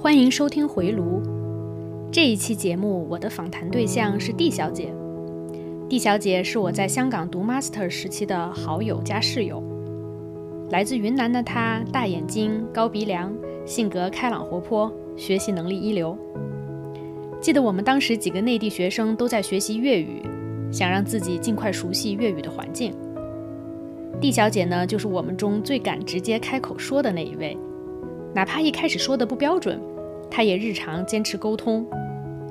欢迎收听回炉。这一期节目，我的访谈对象是蒂小姐。蒂小姐是我在香港读 master 时期的好友加室友。来自云南的她，大眼睛、高鼻梁，性格开朗活泼，学习能力一流。记得我们当时几个内地学生都在学习粤语，想让自己尽快熟悉粤语的环境。蒂小姐呢，就是我们中最敢直接开口说的那一位。哪怕一开始说的不标准，他也日常坚持沟通，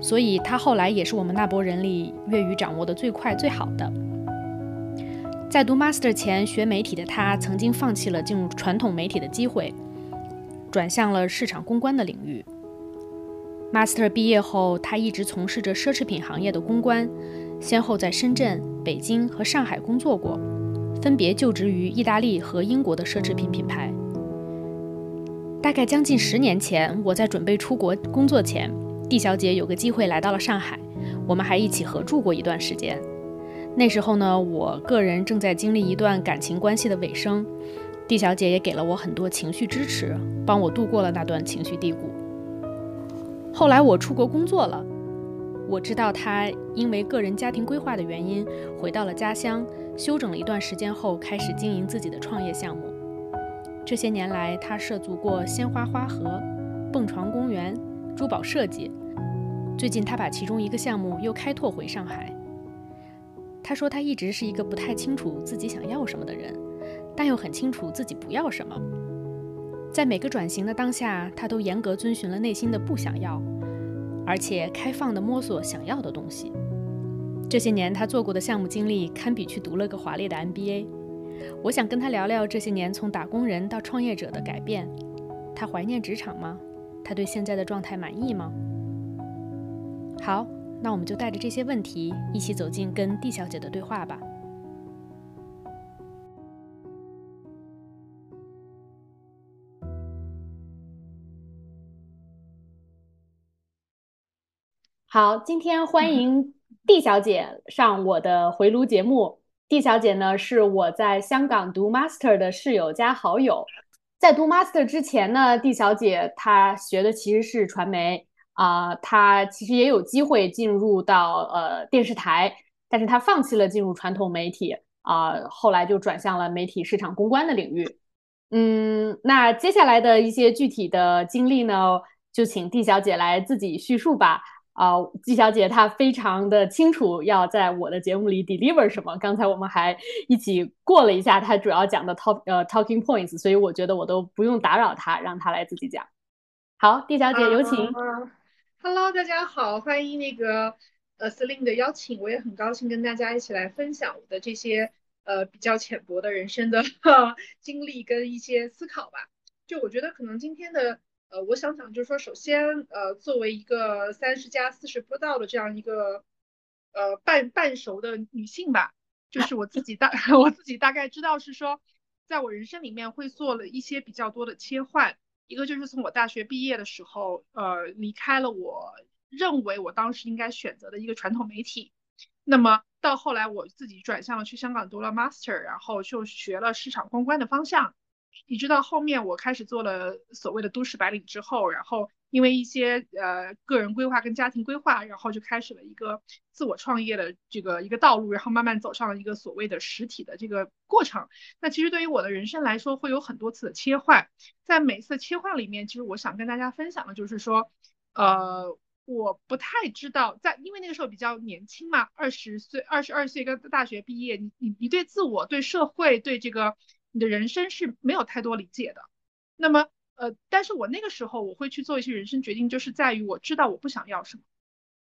所以他后来也是我们那波人里粤语掌握的最快最好的。在读 master 前学媒体的他，曾经放弃了进入传统媒体的机会，转向了市场公关的领域。master 毕业后，他一直从事着奢侈品行业的公关，先后在深圳、北京和上海工作过，分别就职于意大利和英国的奢侈品品牌。大概将近十年前，我在准备出国工作前，蒂小姐有个机会来到了上海，我们还一起合住过一段时间。那时候呢，我个人正在经历一段感情关系的尾声，蒂小姐也给了我很多情绪支持，帮我度过了那段情绪低谷。后来我出国工作了，我知道她因为个人家庭规划的原因，回到了家乡，休整了一段时间后，开始经营自己的创业项目。这些年来，他涉足过鲜花花盒、蹦床公园、珠宝设计。最近，他把其中一个项目又开拓回上海。他说，他一直是一个不太清楚自己想要什么的人，但又很清楚自己不要什么。在每个转型的当下，他都严格遵循了内心的不想要，而且开放地摸索想要的东西。这些年，他做过的项目经历，堪比去读了个华丽的 MBA。我想跟他聊聊这些年从打工人到创业者的改变。他怀念职场吗？他对现在的状态满意吗？好，那我们就带着这些问题一起走进跟 D 小姐的对话吧。好，今天欢迎 D 小姐上我的回炉节目。蒂小姐呢，是我在香港读 master 的室友加好友。在读 master 之前呢，蒂小姐她学的其实是传媒啊，她其实也有机会进入到呃电视台，但是她放弃了进入传统媒体啊，后来就转向了媒体市场公关的领域。嗯，那接下来的一些具体的经历呢，就请蒂小姐来自己叙述吧。啊，季小姐她非常的清楚要在我的节目里 deliver 什么。刚才我们还一起过了一下她主要讲的 talk 呃 talking points，所以我觉得我都不用打扰她，让她来自己讲。好，季小姐有请。Hello，大家好，欢迎那个呃 Celine 的邀请，我也很高兴跟大家一起来分享我的这些呃比较浅薄的人生的 经历跟一些思考吧。就我觉得可能今天的。呃，我想讲就是说，首先，呃，作为一个三十加四十不到的这样一个呃半半熟的女性吧，就是我自己大 我自己大概知道是说，在我人生里面会做了一些比较多的切换，一个就是从我大学毕业的时候，呃，离开了我认为我当时应该选择的一个传统媒体，那么到后来我自己转向了去香港读了 master，然后就学了市场公关的方向。一直到后面我开始做了所谓的都市白领之后，然后因为一些呃个人规划跟家庭规划，然后就开始了一个自我创业的这个一个道路，然后慢慢走上了一个所谓的实体的这个过程。那其实对于我的人生来说，会有很多次的切换，在每次切换里面，其实我想跟大家分享的就是说，呃，我不太知道在，因为那个时候比较年轻嘛，二十岁、二十二岁刚大学毕业，你你你对自我、对社会、对这个。你的人生是没有太多理解的，那么呃，但是我那个时候我会去做一些人生决定，就是在于我知道我不想要什么，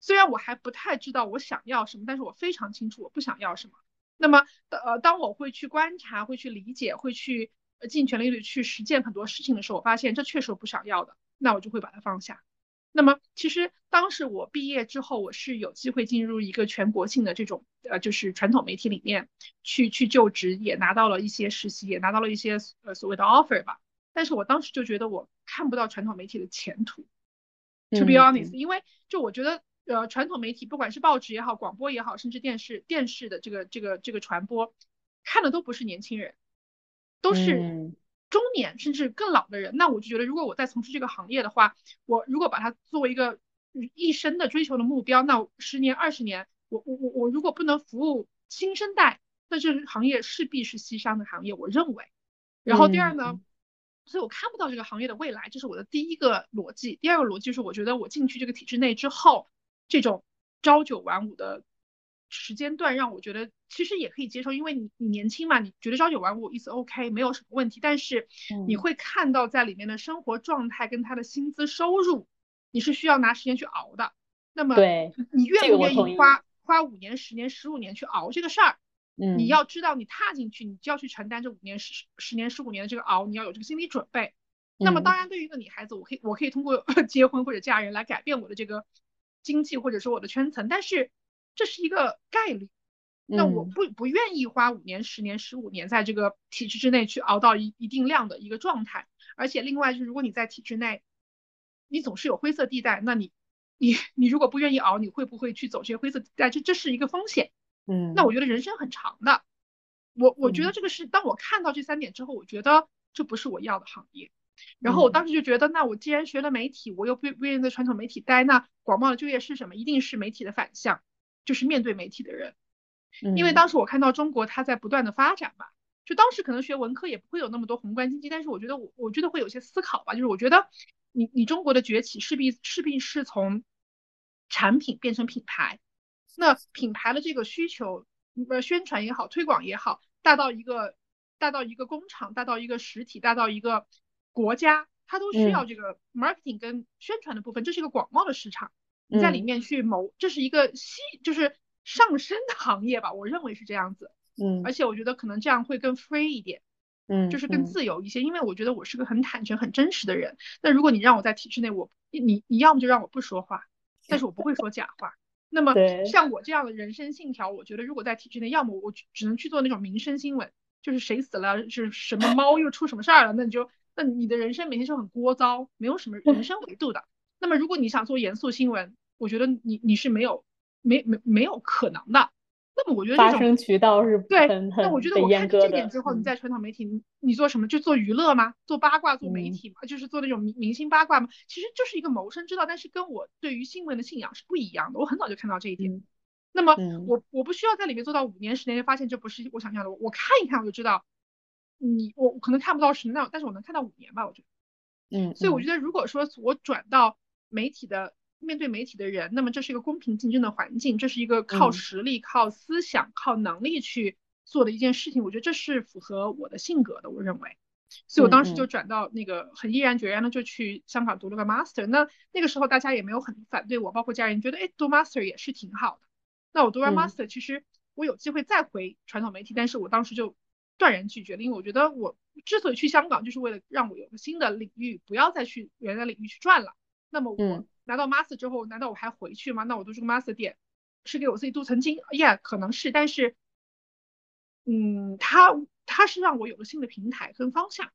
虽然我还不太知道我想要什么，但是我非常清楚我不想要什么。那么呃，当我会去观察、会去理解、会去尽全力的去实践很多事情的时候，我发现这确实我不想要的，那我就会把它放下。那么其实当时我毕业之后，我是有机会进入一个全国性的这种呃，就是传统媒体里面去去就职，也拿到了一些实习，也拿到了一些呃所谓的 offer 吧。但是我当时就觉得我看不到传统媒体的前途。To be honest，因为就我觉得呃传统媒体不管是报纸也好，广播也好，甚至电视电视的这个这个这个传播，看的都不是年轻人，都是中年甚至更老的人，那我就觉得，如果我在从事这个行业的话，我如果把它作为一个一生的追求的目标，那十年、二十年，我我我我如果不能服务新生代，那这个行业势必是西商的行业，我认为。然后第二呢，所以我看不到这个行业的未来，这是我的第一个逻辑。第二个逻辑是，我觉得我进去这个体制内之后，这种朝九晚五的。时间段让我觉得其实也可以接受，因为你你年轻嘛，你觉得朝九晚五意思 OK 没有什么问题。但是你会看到在里面的生活状态跟他的薪资收入，你是需要拿时间去熬的。那么你愿不愿意花花五年、十年、十五年去熬这个事儿？嗯，你要知道你踏进去，你就要去承担这五年、十十年、十五年的这个熬，你要有这个心理准备。那么当然，对于一个女孩子，我可以我可以通过 结婚或者嫁人来改变我的这个经济或者说我的圈层，但是。这是一个概率，那我不不愿意花五年、十年、十五年在这个体制之内去熬到一一定量的一个状态。而且另外就是，如果你在体制内，你总是有灰色地带，那你你你如果不愿意熬，你会不会去走这些灰色地带？这这是一个风险。嗯，那我觉得人生很长的，我我觉得这个是当我看到这三点之后，我觉得这不是我要的行业。然后我当时就觉得，那我既然学了媒体，我又不不愿意在传统媒体待，那广袤的就业是什么？一定是媒体的反向。就是面对媒体的人，因为当时我看到中国它在不断的发展嘛，就当时可能学文科也不会有那么多宏观经济，但是我觉得我我觉得会有些思考吧，就是我觉得你你中国的崛起势必势必是从产品变成品牌，那品牌的这个需求，呃宣传也好，推广也好，大到一个大到一个工厂，大到一个实体，大到一个国家，它都需要这个 marketing 跟宣传的部分，这是一个广袤的市场。你在里面去谋，这是一个细，就是上升的行业吧，我认为是这样子。嗯，而且我觉得可能这样会更 free 一点，嗯，就是更自由一些。因为我觉得我是个很坦诚、很真实的人。那如果你让我在体制内，我你你要么就让我不说话，但是我不会说假话。那么像我这样的人生信条，我觉得如果在体制内，要么我只能去做那种民生新闻，就是谁死了，是什么猫又出什么事儿了，那你就那你的人生每天就很聒噪，没有什么人生维度的。那么如果你想做严肃新闻，我觉得你你是没有没没没有可能的，那么我觉得发声渠道是对，那我觉得我看这点之后，你在传统媒体，你你做什么？就做娱乐吗？做八卦，做媒体吗？就是做那种明明星八卦吗？其实就是一个谋生之道，但是跟我对于新闻的信仰是不一样的。我很早就看到这一点。那么我我不需要在里面做到五年十年，就发现这不是我想要的。我看一看我就知道，你我可能看不到十年，但是我能看到五年吧？我觉得，嗯，所以我觉得如果说我转到媒体的。面对媒体的人，那么这是一个公平竞争的环境，这是一个靠实力、靠思想、靠能力去做的一件事情。我觉得这是符合我的性格的，我认为。所以我当时就转到那个很毅然决然的就去香港读了个 master。那那个时候大家也没有很反对我，包括家人觉得，哎，读 master 也是挺好的。那我读完 master，其实我有机会再回传统媒体，但是我当时就断然拒绝了，因为我觉得我之所以去香港，就是为了让我有个新的领域，不要再去原来领域去转了。那么我。拿到 master 之后，难道我还回去吗？那我读这个 master 点是给我自己镀层金，yeah，可能是，但是，嗯，他他是让我有了新的平台跟方向，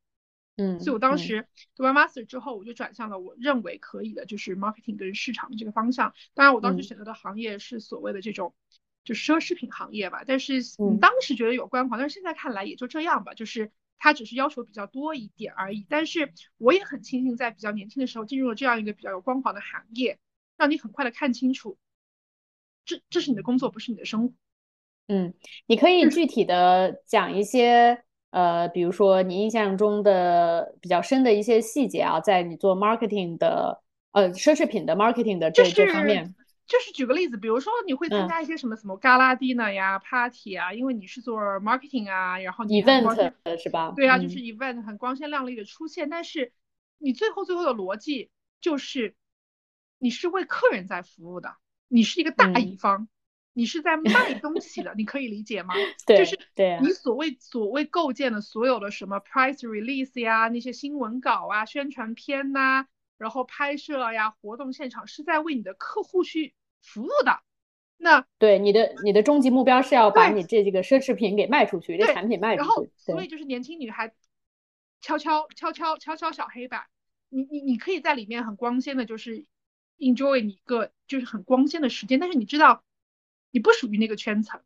嗯，所以我当时读完 master 之后，我就转向了我认为可以的，就是 marketing 跟市场的这个方向。当然，我当时选择的行业是所谓的这种就奢侈品行业吧，但是当时觉得有光环，但是现在看来也就这样吧，就是。他只是要求比较多一点而已，但是我也很庆幸在比较年轻的时候进入了这样一个比较有光环的行业，让你很快的看清楚，这这是你的工作，不是你的生活。嗯，你可以具体的讲一些，呃，比如说你印象中的比较深的一些细节啊，在你做 marketing 的，呃，奢侈品的 marketing 的这这方面。就是举个例子，比如说你会参加一些什么什么 gala dinner 呀、party 啊，因为你是做 marketing 啊，然后你 event 是吧？对啊，就是 event 很光鲜亮丽的出现，但是你最后最后的逻辑就是你是为客人在服务的，你是一个大乙方，你是在卖东西的，你可以理解吗？对，就是对你所谓所谓构建的所有的什么 price release 呀，那些新闻稿啊、宣传片呐。然后拍摄呀，活动现场是在为你的客户去服务的。那对你的你的终极目标是要把你这几个奢侈品给卖出去，这产品卖出去。然后，所以就是年轻女孩悄悄悄悄悄悄小黑板，你你你可以在里面很光鲜的，就是 enjoy 你一个就是很光鲜的时间。但是你知道，你不属于那个圈层。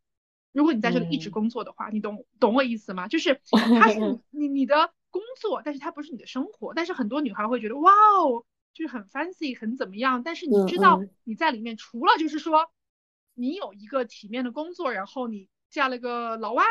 如果你在这里一直工作的话，你懂懂我意思吗？就是它是 你你的工作，但是它不是你的生活。但是很多女孩会觉得，哇哦，就是很 fancy，很怎么样。但是你知道你在里面，除了就是说你有一个体面的工作，然后你嫁了个老外，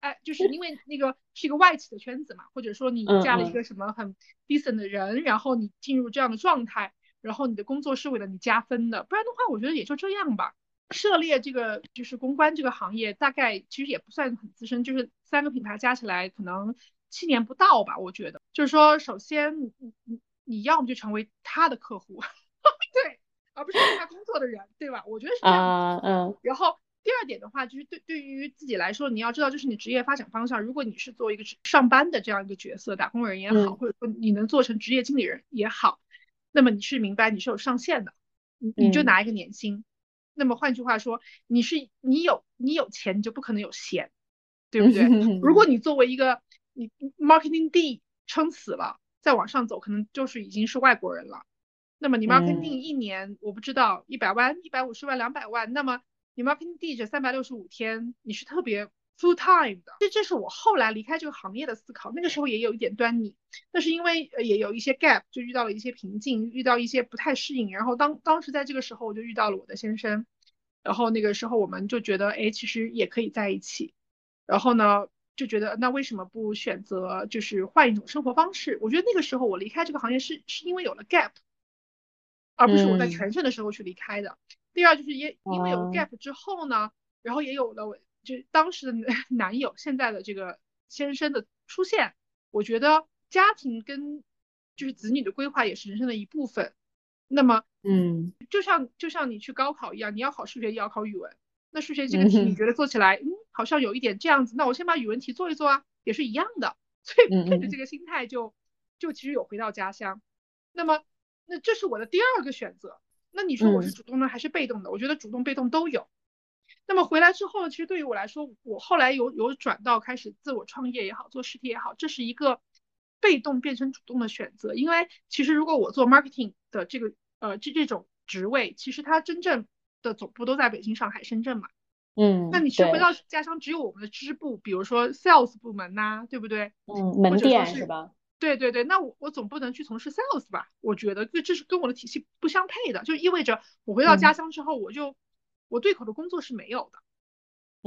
哎，就是因为那个是一个外企的圈子嘛，或者说你嫁了一个什么很 decent 的人，然后你进入这样的状态，然后你的工作是为了你加分的，不然的话，我觉得也就这样吧。涉猎这个就是公关这个行业，大概其实也不算很资深，就是三个品牌加起来可能七年不到吧。我觉得，就是说，首先你你你要么就成为他的客户，对，而不是为他工作的人，对吧？我觉得是这样。嗯。然后第二点的话，就是对对于自己来说，你要知道，就是你职业发展方向。如果你是做一个上班的这样一个角色，打工人也好，或者说你能做成职业经理人也好，那么你是明白你是有上限的，你你就拿一个年薪。那么换句话说，你是你有你有钱，你就不可能有闲，对不对？如果 你作为一个你 marketing D 撑死了，再往上走，可能就是已经是外国人了。那么你 marketing 一年，我不知道一百万、一百五十万、两百万，那么你 marketing D 这三百六十五天，你是特别。full time 的，这这是我后来离开这个行业的思考。那个时候也有一点端倪，但是因为也有一些 gap，就遇到了一些瓶颈，遇到一些不太适应。然后当当时在这个时候，我就遇到了我的先生。然后那个时候我们就觉得，哎，其实也可以在一起。然后呢，就觉得那为什么不选择就是换一种生活方式？我觉得那个时候我离开这个行业是是因为有了 gap，而不是我在全盛的时候去离开的。第二就是也因为有 gap 之后呢，然后也有了我。就当时的 男友，现在的这个先生的出现，我觉得家庭跟就是子女的规划也是人生的一部分。那么，嗯，就像就像你去高考一样，你要考数学也要考语文。那数学这个题你觉得做起来，嗯，好像有一点这样子，那我先把语文题做一做啊，也是一样的。所以配着这个心态，就就其实有回到家乡。那么，那这是我的第二个选择。那你说我是主动的还是被动的？我觉得主动被动都有。那么回来之后，其实对于我来说，我后来有有转到开始自我创业也好，做实体也好，这是一个被动变成主动的选择。因为其实如果我做 marketing 的这个呃这这种职位，其实它真正的总部都在北京、上海、深圳嘛。嗯。那你去回到家乡，只有我们的支部，比如说 sales 部门呐，对不对？嗯，门店是吧？对对对，那我我总不能去从事 sales 吧？我觉得这这是跟我的体系不相配的，就意味着我回到家乡之后，我就。我对口的工作是没有的，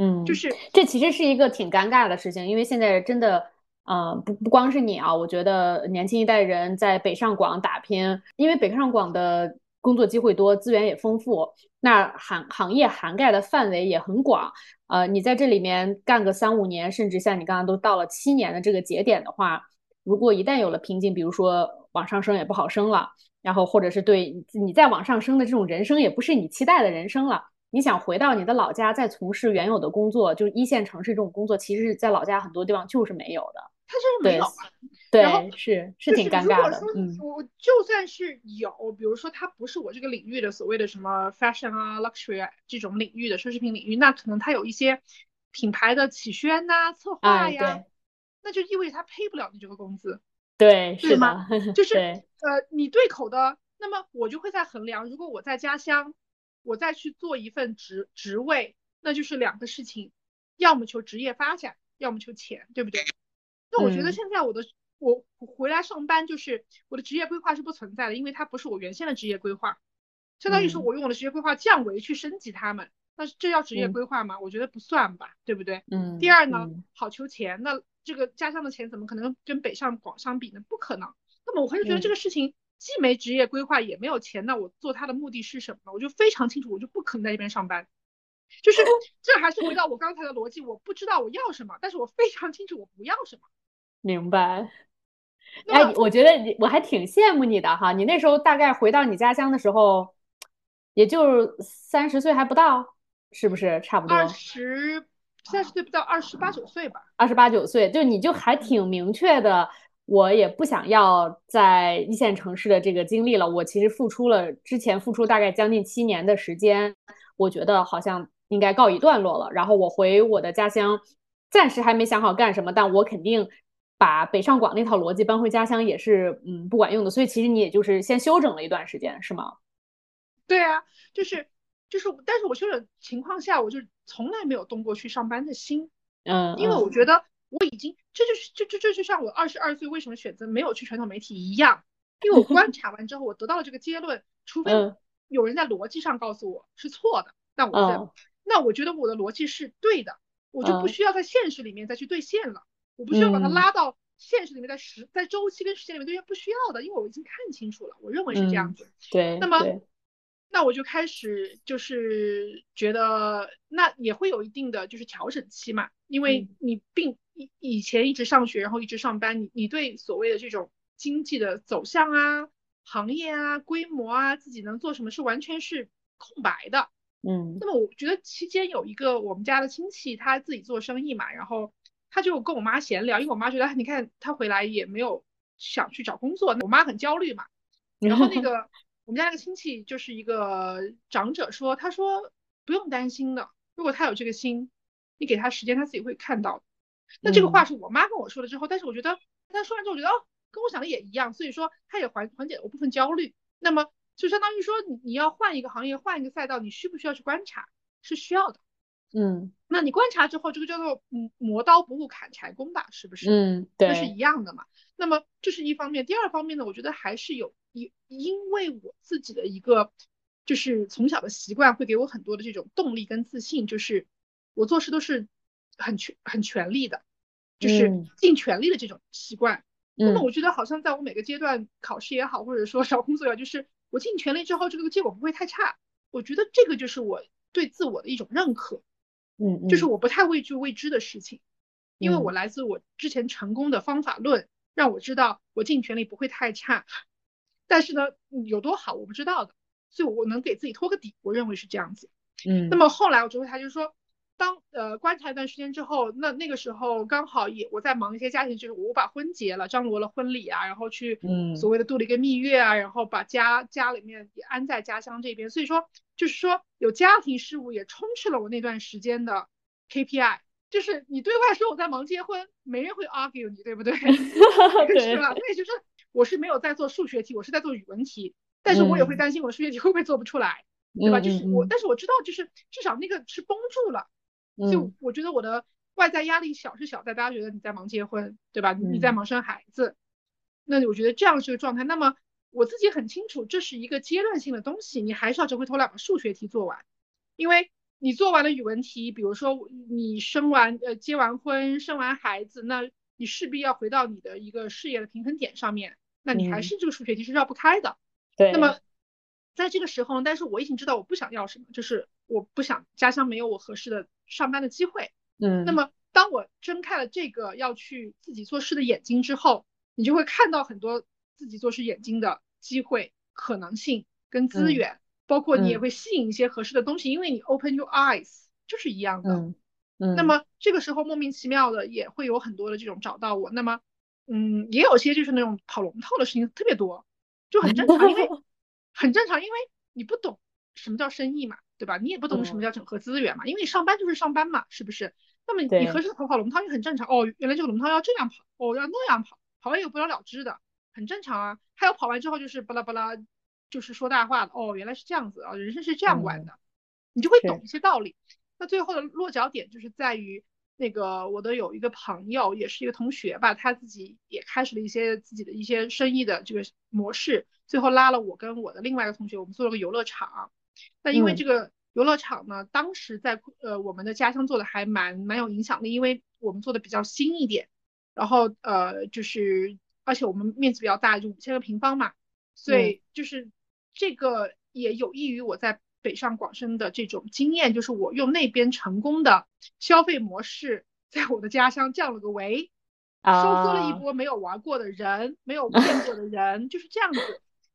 嗯，就是这其实是一个挺尴尬的事情，因为现在真的，呃，不不光是你啊，我觉得年轻一代人在北上广打拼，因为北上广的工作机会多，资源也丰富，那行行业涵盖的范围也很广，呃，你在这里面干个三五年，甚至像你刚刚都到了七年的这个节点的话，如果一旦有了瓶颈，比如说往上升也不好升了，然后或者是对你再往上升的这种人生也不是你期待的人生了。你想回到你的老家再从事原有的工作，就是一线城市这种工作，其实在老家很多地方就是没有的。它就是没有啊。对，是是挺尴尬的。嗯，我就算是有，比如说它不是我这个领域的所谓的什么 fashion 啊、luxury 这种领域的奢侈品领域，那可能它有一些品牌的企宣呐、策划呀，那就意味着它配不了你这个工资。对，是吗？就是呃，你对口的，那么我就会在衡量，如果我在家乡。我再去做一份职职位，那就是两个事情，要么求职业发展，要么求钱，对不对？那我觉得现在我的我回来上班，就是我的职业规划是不存在的，因为它不是我原先的职业规划，相当于是我用我的职业规划降维去升级他们，那这叫职业规划吗？我觉得不算吧，对不对？嗯。第二呢，好求钱，那这个家乡的钱怎么可能跟北上广相比呢？不可能。那么我还是觉得这个事情。既没职业规划，也没有钱，那我做它的目的是什么呢？我就非常清楚，我就不可能在这边上班。就是这还是回到我刚才的逻辑，我不知道我要什么，但是我非常清楚我不要什么。明白。哎，我觉得你我还挺羡慕你的哈，你那时候大概回到你家乡的时候，也就三十岁还不到，是不是差不多？二十三十岁不到，二十八九岁吧。二十八九岁，就你就还挺明确的。我也不想要在一线城市的这个经历了。我其实付出了之前付出大概将近七年的时间，我觉得好像应该告一段落了。然后我回我的家乡，暂时还没想好干什么，但我肯定把北上广那套逻辑搬回家乡也是嗯不管用的。所以其实你也就是先休整了一段时间，是吗？对啊，就是就是，但是我休整情况下，我就从来没有动过去上班的心，嗯，因为我觉得。我已经这就是这这这就像我二十二岁为什么选择没有去传统媒体一样，因为我 观察完之后，我得到了这个结论，除非有人在逻辑上告诉我是错的，那我在那我觉得我的逻辑是对的，我就不需要在现实里面再去兑现了，我不需要把它拉到现实里面，在时在周期跟时间里面兑现，不需要的，因为我已经看清楚了，我认为是这样子。对，那么那我就开始就是觉得那也会有一定的就是调整期嘛，因为你并以以前一直上学，然后一直上班，你你对所谓的这种经济的走向啊、行业啊、规模啊、自己能做什么是完全是空白的。嗯，那么我觉得期间有一个我们家的亲戚，他自己做生意嘛，然后他就跟我妈闲聊，因为我妈觉得你看他回来也没有想去找工作，我妈很焦虑嘛。然后那个我们家那个亲戚就是一个长者说，他说不用担心的，如果他有这个心，你给他时间，他自己会看到。那这个话是我妈跟我说了之后，但是我觉得他说完之后，我觉得哦，跟我想的也一样，所以说他也缓缓解了我部分焦虑。那么。就相当于说，你你要换一个行业，换一个赛道，你需不需要去观察？是需要的。嗯，那你观察之后，这个叫做嗯磨刀不误砍柴工吧，是不是？嗯，对，那是一样的嘛。那么这是一方面，第二方面呢，我觉得还是有因因为我自己的一个就是从小的习惯会给我很多的这种动力跟自信，就是我做事都是很全很全力的，就是尽全力的这种习惯。那么我觉得好像在我每个阶段考试也好，或者说找工作也好，就是。我尽全力之后，这个结果不会太差。我觉得这个就是我对自我的一种认可，嗯，就是我不太畏惧未知的事情，因为我来自我之前成功的方法论，让我知道我尽全力不会太差。但是呢，有多好我不知道的，所以我能给自己托个底，我认为是这样子。嗯，那么后来我就会他就说。当呃观察一段时间之后，那那个时候刚好也我在忙一些家庭，就是我把婚结了，张罗了婚礼啊，然后去所谓的度了一个蜜月啊，然后把家家里面也安在家乡这边，所以说就是说有家庭事务也充斥了我那段时间的 KPI，就是你对外说我在忙结婚，没人会 argue 你，对不 对？是吧？所以就是我是没有在做数学题，我是在做语文题，但是我也会担心我数学题会不会做不出来，对吧？就是我，但是我知道就是至少那个是绷住了。就我觉得我的外在压力小是小在大家觉得你在忙结婚，对吧？你在忙生孩子，那我觉得这样是个状态。那么我自己很清楚，这是一个阶段性的东西，你还是要折回头来把数学题做完，因为你做完了语文题，比如说你生完呃结完婚生完孩子，那你势必要回到你的一个事业的平衡点上面，那你还是这个数学题是绕不开的。对。那么在这个时候，但是我已经知道我不想要什么，就是我不想家乡没有我合适的。上班的机会，嗯，那么当我睁开了这个要去自己做事的眼睛之后，你就会看到很多自己做事眼睛的机会、可能性跟资源，包括你也会吸引一些合适的东西，因为你 open your eyes 就是一样的，嗯嗯。那么这个时候莫名其妙的也会有很多的这种找到我，那么嗯，也有些就是那种跑龙套的事情特别多，就很正常，因为 很正常，因为你不懂什么叫生意嘛。对吧？你也不懂什么叫整合资源嘛，因为你上班就是上班嘛，是不是？那么你合适跑跑龙套也很正常哦。原来这个龙套要这样跑，哦要那样跑，跑完又不了了之的，很正常啊。还有跑完之后就是巴拉巴拉，就是说大话的哦。原来是这样子啊，人生是这样玩的，你就会懂一些道理。那最后的落脚点就是在于那个我的有一个朋友，也是一个同学吧，他自己也开始了一些自己的一些生意的这个模式，最后拉了我跟我的另外一个同学，我们做了个游乐场。那因为这个游乐场呢，当时在呃我们的家乡做的还蛮蛮有影响力，因为我们做的比较新一点，然后呃就是而且我们面积比较大，就五千个平方嘛，所以就是这个也有益于我在北上广深的这种经验，就是我用那边成功的消费模式，在我的家乡降了个维，收缩了一波没有玩过的人，没有 见过的人，就是这样子。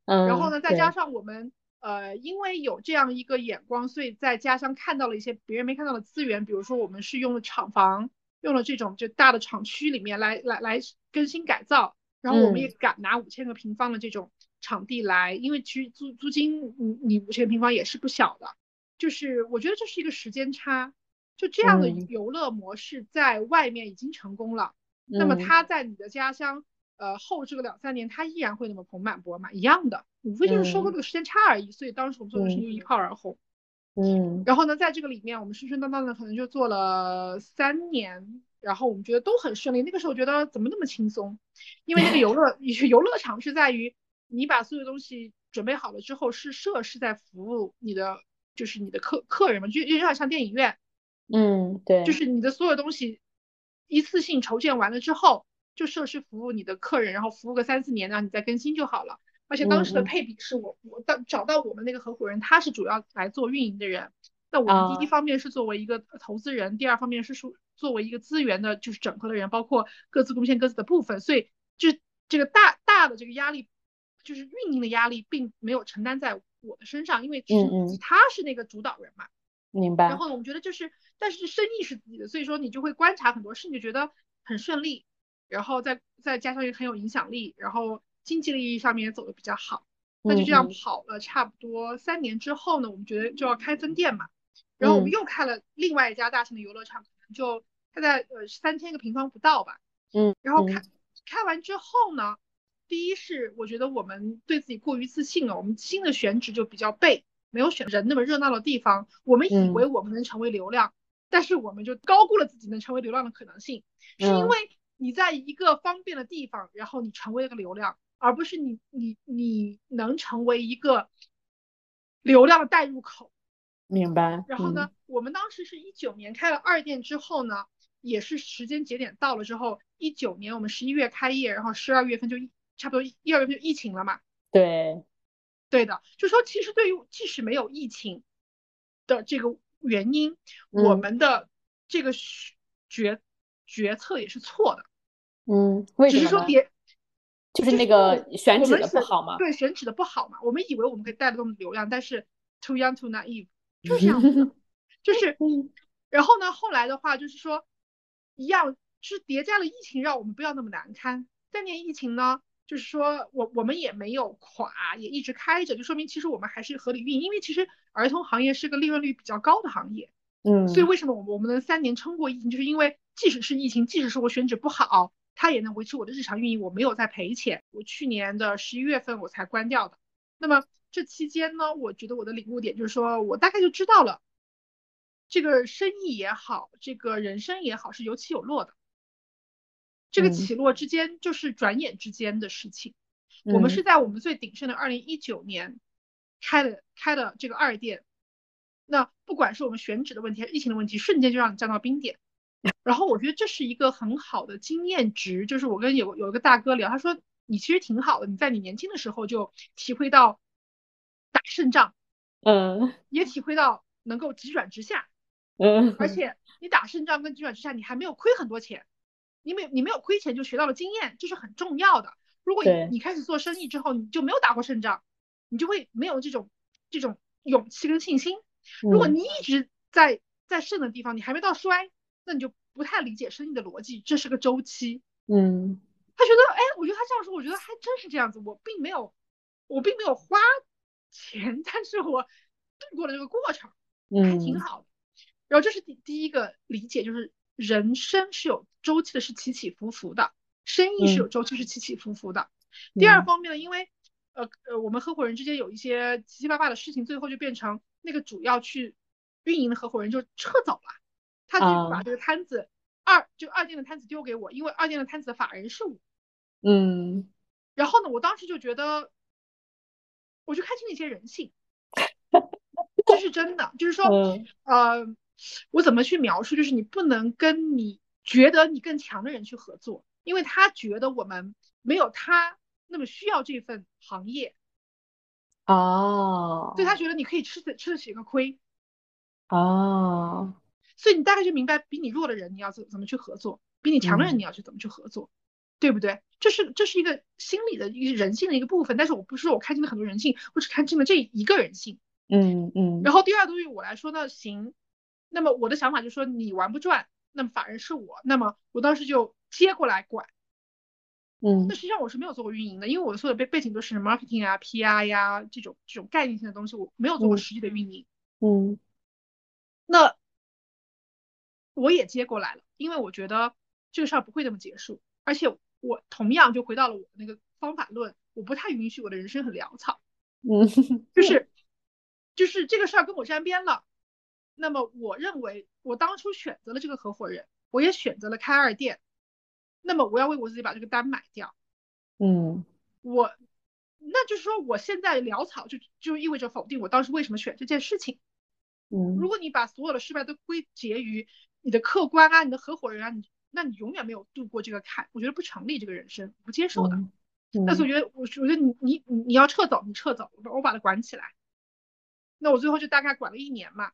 然后呢，再加。上我们。呃，因为有这样一个眼光，所以在家乡看到了一些别人没看到的资源。比如说，我们是用了厂房，用了这种就大的厂区里面来来来更新改造，然后我们也敢拿五千个平方的这种场地来，因为其实租租金你你五千平方也是不小的。就是我觉得这是一个时间差，就这样的游乐模式在外面已经成功了，那么它在你的家乡。呃，后这个两三年，它依然会那么盆满钵满，一样的，无非就是收割这个时间差而已。所以当时我们做的事情就一炮而红。嗯。然后呢，在这个里面，我们顺顺当当的可能就做了三年然后我们觉得都很顺利。那个时候觉得怎么那么轻松？因为那个游乐 游乐场是在于你把所有东西准备好了之后，是设施在服务你的，就是你的客客人嘛，就有点像电影院。嗯，对，就是你的所有东西一次性筹建完了之后，就设施服务你的客人，然后服务个三四年，然后你再更新就好了。而且当时的配比是我我到找到我们那个合伙人，他是主要来做运营的人。那我们第一方面是作为一个投资人，第二方面是属作为一个资源的，就是整合的人，包括各自贡献各自的部分。所以就这个大大的这个压力，就是运营的压力，并没有承担在我的身上，因为嗯嗯，他是那个主导人嘛。明白。然后呢，我们觉得就是，但是生意是自己的，所以说你就会观察很多事，你就觉得很顺利，然后再再加上一个很有影响力，然后经济利益上面也走的比较好。那就这样跑了差不多三年之后呢，我们觉得就要开分店嘛，然后我们又开了另外一家大型的游乐场，可能就它在呃三千个平方不到吧，嗯，然后开。开完之后呢，第一是我觉得我们对自己过于自信了，我们新的选址就比较背，没有选人那么热闹的地方，我们以为我们能成为流量，但是我们就高估了自己能成为流量的可能性，是因为你在一个方便的地方，然后你成为一个流量。而不是你你你能成为一个流量的代入口，明白。然后呢，我们当时是一九年开了二店之后呢，也是时间节点到了之后，一九年我们十一月开业，然后十二月份就差不多一二月份就疫情了嘛。对，对的，就说其实对于即使没有疫情的这个原因，我们的这个决决策也是错的。嗯，为什么？只是说别。就是那个选址的不好嘛？对，选址的不好嘛。我们以为我们可以带动流量，但是 too young too naive，就是这样子的。就是，然后呢，后来的话就是说，一样是叠加了疫情，让我们不要那么难堪。三年疫情呢，就是说我我们也没有垮，也一直开着，就说明其实我们还是合理运营。因为其实儿童行业是个利润率比较高的行业，嗯，所以为什么我们我们能三年撑过疫情，就是因为即使是疫情，即使是我选址不好。它也能维持我的日常运营，我没有在赔钱。我去年的十一月份我才关掉的。那么这期间呢，我觉得我的领悟点就是说，我大概就知道了，这个生意也好，这个人生也好，是有起有落的。这个起落之间就是转眼之间的事情。我们是在我们最鼎盛的二零一九年开的开的这个二店，那不管是我们选址的问题还是疫情的问题，瞬间就让你降到冰点。然后我觉得这是一个很好的经验值，就是我跟有有一个大哥聊，他说你其实挺好的，你在你年轻的时候就体会到打胜仗，嗯，也体会到能够急转直下，嗯，而且你打胜仗跟急转直下，你还没有亏很多钱，你没你没有亏钱就学到了经验，这是很重要的。如果你你开始做生意之后，你就没有打过胜仗，你就会没有这种这种勇气跟信心。如果你一直在在胜的地方，你还没到衰。那你就不太理解生意的逻辑，这是个周期。嗯，他觉得，哎，我觉得他这样说，我觉得还真是这样子。我并没有，我并没有花钱，但是我度过了这个过程，还挺好的。然后这是第第一个理解，就是人生是有周期的，是起起伏伏的，生意是有周期，是起起伏伏的。第二方面呢，因为呃呃，我们合伙人之间有一些七七八八的事情，最后就变成那个主要去运营的合伙人就撤走了。他就把这个摊子二就二店的摊子丢给我，因为二店的摊子的法人是我。嗯。然后呢，我当时就觉得，我就看清了一些人性，这是真的。就是说，呃，我怎么去描述？就是你不能跟你觉得你更强的人去合作，因为他觉得我们没有他那么需要这份行业。哦。所以他觉得你可以吃得吃得起个亏。哦。所以你大概就明白，比你弱的人你要怎怎么去合作，比你强的人你要去怎么去合作，对不对？这是这是一个心理的一个人性的一个部分。但是我不是说我看清了很多人性，我只看清了这一个人性。嗯嗯。然后第二对于我来说呢，行，那么我的想法就是说你玩不转，那么法人是我，那么我当时就接过来管。嗯。那实际上我是没有做过运营的，因为我所有的背背景都是 marketing 啊、PR 呀这种这种概念性的东西，我没有做过实际的运营。嗯。那。我也接过来了，因为我觉得这个事儿不会这么结束，而且我同样就回到了我的那个方法论，我不太允许我的人生很潦草，嗯，就是 就是这个事儿跟我沾边了，那么我认为我当初选择了这个合伙人，我也选择了开二店，那么我要为我自己把这个单买掉。嗯，我那就是说，我现在潦草就就意味着否定我当时为什么选这件事情。嗯，如果你把所有的失败都归结于你的客观啊，你的合伙人啊，你那你永远没有度过这个坎，我觉得不成立这个人生，不接受的。那所以我觉得，我我觉得你你你你要撤走，你撤走，我我把它管起来。那我最后就大概管了一年嘛，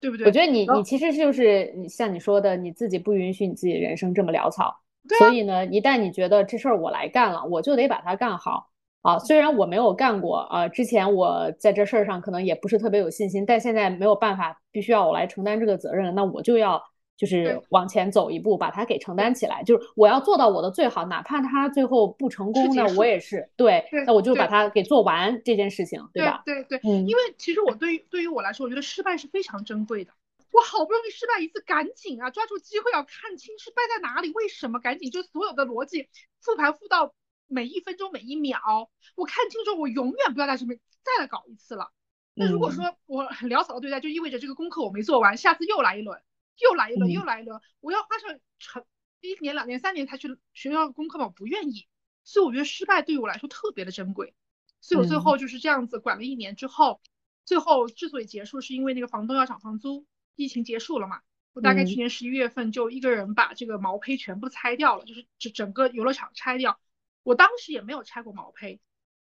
对不对？我觉得你你其实就是你像你说的，你自己不允许你自己人生这么潦草，所以呢，一旦你觉得这事儿我来干了，我就得把它干好啊。虽然我没有干过啊，之前我在这事儿上可能也不是特别有信心，但现在没有办法，必须要我来承担这个责任，那我就要。就是往前走一步，把它给承担起来。就是我要做到我的最好，哪怕他最后不成功，那我也是对。那我就把它给做完这件事情，对吧？对对，嗯。因为其实我对于对于我来说，我觉得失败是非常珍贵的。我好不容易失败一次，赶紧啊，抓住机会要看清失败在哪里，为什么？赶紧就所有的逻辑复盘复到每一分钟每一秒，我看清楚，我永远不要在这边再来搞一次了。那如果说我很潦草的对待，就意味着这个功课我没做完，下次又来一轮。又来一轮，又来一轮，我要花上成一年、两年、三年才去学校功课吗？我不愿意，所以我觉得失败对于我来说特别的珍贵，所以我最后就是这样子管了一年之后，最后之所以结束，是因为那个房东要涨房租，疫情结束了嘛，我大概去年十一月份就一个人把这个毛坯全部拆掉了，就是整整个游乐场拆掉，我当时也没有拆过毛坯，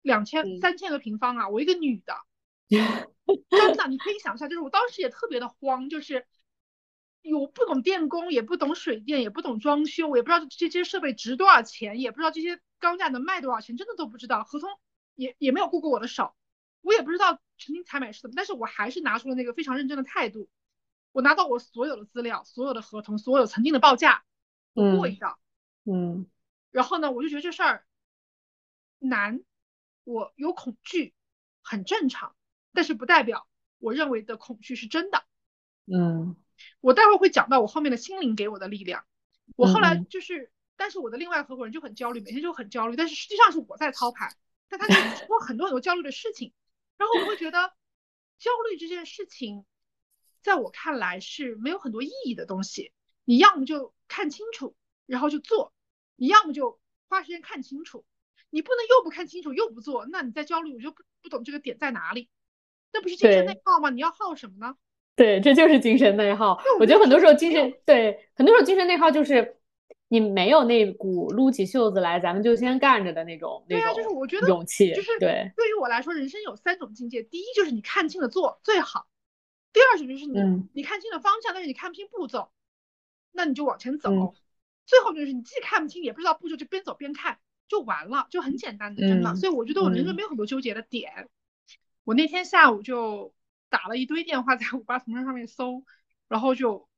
两千三千个平方啊，我一个女的，真的，你可以想象，就是我当时也特别的慌，就是。我不懂电工，也不懂水电，也不懂装修，我也不知道这些设备值多少钱，也不知道这些钢架能卖多少钱，真的都不知道。合同也也没有过过我的手，我也不知道曾经采买是怎么，但是我还是拿出了那个非常认真的态度。我拿到我所有的资料，所有的合同，所有曾经的报价，我过一道。嗯。然后呢，我就觉得这事儿难，我有恐惧，很正常，但是不代表我认为的恐惧是真的。嗯。我待会儿会讲到我后面的心灵给我的力量。我后来就是，但是我的另外合伙人就很焦虑，每天就很焦虑。但是实际上是我在操盘，但他就 说很多很多焦虑的事情。然后我会觉得，焦虑这件事情，在我看来是没有很多意义的东西。你要么就看清楚，然后就做；你要么就花时间看清楚。你不能又不看清楚又不做，那你在焦虑，我就不不懂这个点在哪里。那不是精神内耗吗？你要耗什么呢？对，这就是精神内耗。我觉得很多时候精神对，很多时候精神内耗就是你没有那股撸起袖子来，咱们就先干着的那种那种。就是我觉得勇气，就是对。对于我来说，人生有三种境界：第一就是你看清了做最好；第二种就是你你看清了方向，但是你看不清步骤，那你就往前走；最后就是你既看不清也不知道步骤，就边走边看就完了，就很简单的，真的。所以我觉得我人生没有很多纠结的点。我那天下午就。打了一堆电话，在五八同城上面搜，然后就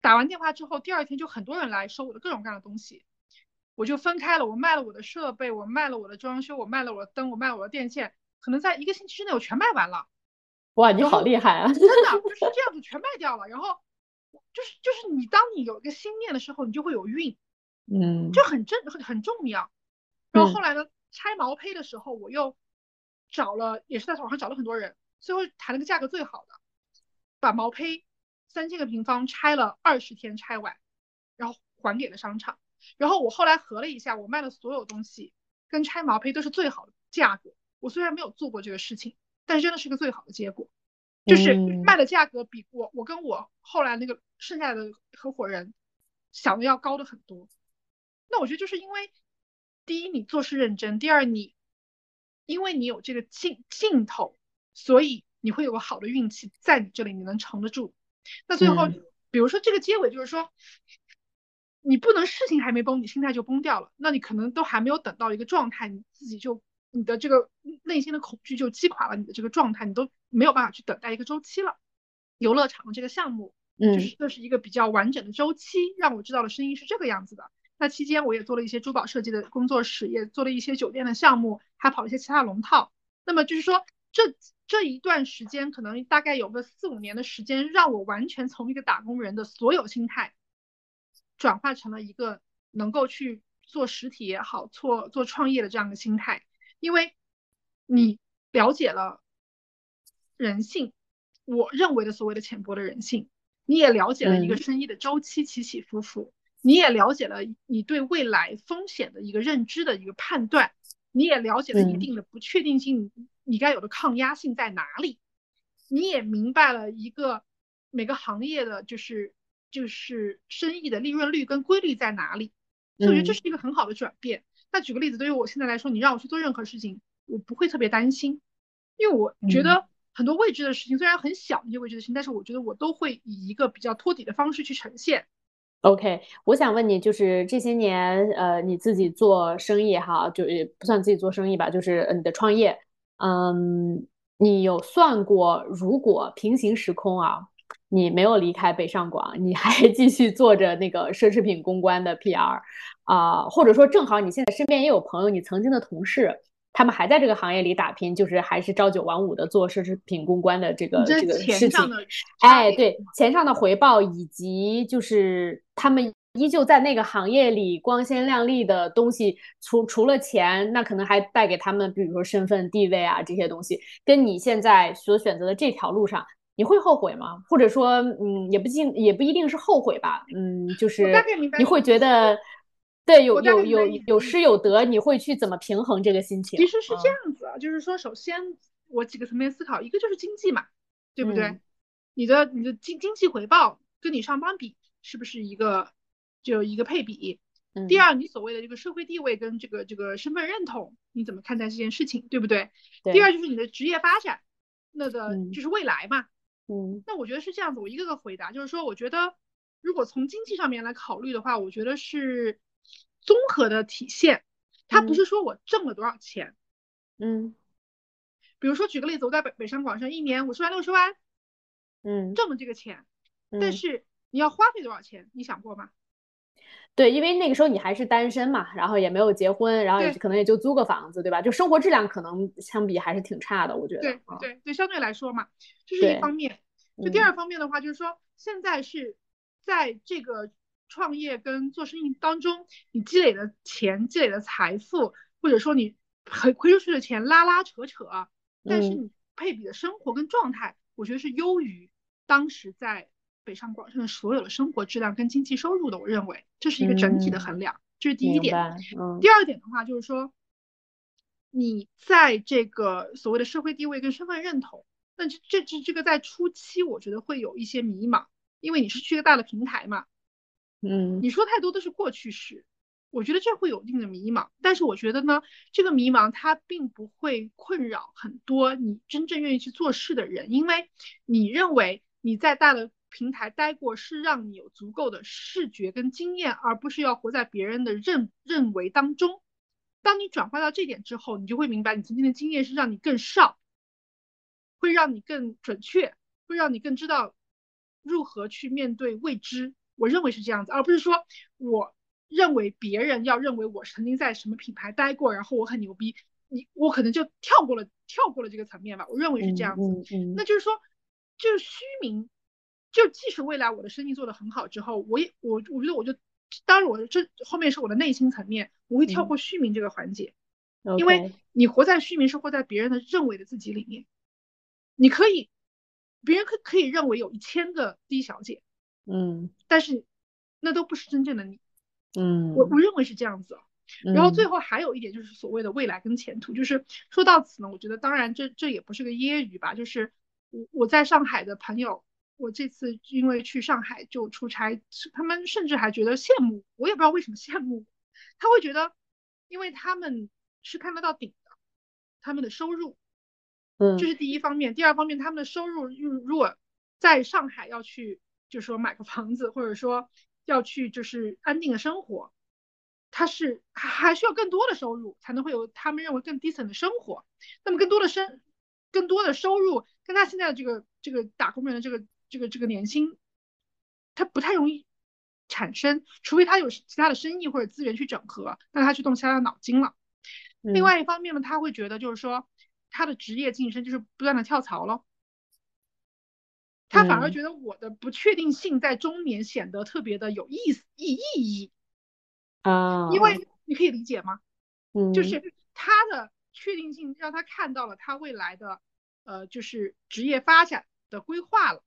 打完电话之后，第二天就很多人来收我的各种各样的东西，我就分开了，我卖了我的设备，我卖了我的装修，我卖了我的灯，我卖了我的电线，可能在一个星期之内我全卖完了。哇，你好厉害啊！真的就是这样子全卖掉了，然后就是就是你当你有一个心念的时候，你就会有运，嗯，就很正很很重要。然后后来呢，拆毛坯的时候，我又找了，也是在网上找了很多人。最后谈了个价格最好的，把毛坯三千个平方拆了二十天拆完，然后还给了商场。然后我后来合了一下，我卖的所有东西跟拆毛坯都是最好的价格。我虽然没有做过这个事情，但是真的是个最好的结果，就是卖的价格比我我跟我后来那个剩下的合伙人想的要高的很多。那我觉得就是因为第一你做事认真，第二你因为你有这个劲劲头。所以你会有个好的运气在你这里，你能撑得住。那最后，比如说这个结尾，就是说，你不能事情还没崩，你心态就崩掉了。那你可能都还没有等到一个状态，你自己就你的这个内心的恐惧就击垮了你的这个状态，你都没有办法去等待一个周期了。游乐场这个项目，嗯，就是这是一个比较完整的周期，让我知道了生意是这个样子的。那期间我也做了一些珠宝设计的工作室，也做了一些酒店的项目，还跑了一些其他龙套。那么就是说这。这一段时间可能大概有个四五年的时间，让我完全从一个打工人的所有心态，转化成了一个能够去做实体也好，做做创业的这样的心态。因为你了解了人性，我认为的所谓的浅薄的人性，你也了解了一个生意的周期起起伏伏，你也了解了你对未来风险的一个认知的一个判断，你也了解了一定的不确定性，你该有的抗压性在哪里，你也明白了一个每个行业的就是就是生意的利润率跟规律在哪里，所以我觉得这是一个很好的转变。那举个例子，对于我现在来说，你让我去做任何事情，我不会特别担心，因为我觉得。很多未知的事情虽然很小，一些未知的事情，但是我觉得我都会以一个比较托底的方式去呈现。OK，我想问你，就是这些年，呃，你自己做生意哈，就也不算自己做生意吧，就是你的创业，嗯，你有算过，如果平行时空啊，你没有离开北上广，你还继续做着那个奢侈品公关的 PR 啊，或者说正好你现在身边也有朋友，你曾经的同事。他们还在这个行业里打拼，就是还是朝九晚五的做奢侈品公关的这个这个事情。哎，对，钱上的回报以及就是他们依旧在那个行业里光鲜亮丽的东西，除除了钱，那可能还带给他们，比如说身份地位啊这些东西。跟你现在所选择的这条路上，你会后悔吗？或者说，嗯，也不尽也不一定是后悔吧，嗯，就是你会觉得。对，有有有有失有得，你会去怎么平衡这个心情？其实是这样子啊，就是说，首先我几个层面思考，一个就是经济嘛，对不对？你的你的经经济回报跟你上班比是不是一个就一个配比？第二，你所谓的这个社会地位跟这个这个身份认同，你怎么看待这件事情，对不对？第二就是你的职业发展，那个就是未来嘛。嗯，那我觉得是这样子，我一个个回答，就是说，我觉得如果从经济上面来考虑的话，我觉得是。综合的体现，它不是说我挣了多少钱，嗯，比如说举个例子，我在北北上广深一年五十万六十万，嗯，挣了这个钱，但是你要花费多少钱，你想过吗？对，因为那个时候你还是单身嘛，然后也没有结婚，然后也可能也就租个房子，对吧？就生活质量可能相比还是挺差的，我觉得。对对对，相对来说嘛，这是一方面。就第二方面的话，就是说现在是在这个。创业跟做生意当中，你积累的钱、积累的财富，或者说你亏亏出去的钱拉拉扯扯，但是你配比的生活跟状态，我觉得是优于当时在北上广深的所有的生活质量跟经济收入的。我认为这是一个整体的衡量，这是第一点。第二点的话就是说，你在这个所谓的社会地位跟身份认同，那这这这这个在初期我觉得会有一些迷茫，因为你是去一个大的平台嘛。嗯，你说太多都是过去式，我觉得这会有一定的迷茫。但是我觉得呢，这个迷茫它并不会困扰很多你真正愿意去做事的人，因为你认为你在大的平台待过，是让你有足够的视觉跟经验，而不是要活在别人的认认为当中。当你转化到这点之后，你就会明白，你曾经的经验是让你更上，会让你更准确，会让你更知道如何去面对未知。我认为是这样子，而不是说我认为别人要认为我曾经在什么品牌待过，然后我很牛逼，你我可能就跳过了跳过了这个层面吧。我认为是这样子，那就是说，就是虚名，就即使未来我的生意做得很好之后，我也我我觉得我就，当然我这后面是我的内心层面，我会跳过虚名这个环节，因为你活在虚名是活在别人的认为的自己里面，你可以，别人可可以认为有一千个 D 小姐。嗯，但是那都不是真正的你，嗯，我我认为是这样子。然后最后还有一点就是所谓的未来跟前途，就是说到此呢，我觉得当然这这也不是个揶揄吧，就是我我在上海的朋友，我这次因为去上海就出差，他们甚至还觉得羡慕，我也不知道为什么羡慕，他会觉得，因为他们是看得到顶的，他们的收入，嗯，这是第一方面，第二方面他们的收入如如果在上海要去。就是说买个房子，或者说要去就是安定的生活，他是还还需要更多的收入才能会有他们认为更低层的生活。那么更多的生更多的收入跟他现在的这个这个打工人的这个这个这个年薪，他不太容易产生，除非他有其他的生意或者资源去整合，那他去动其他的脑筋了。另外一方面呢，他会觉得就是说他的职业晋升就是不断的跳槽了。他反而觉得我的不确定性在中年显得特别的有意思、意意义啊，因为你可以理解吗？嗯，就是他的确定性让他看到了他未来的呃，就是职业发展的规划了。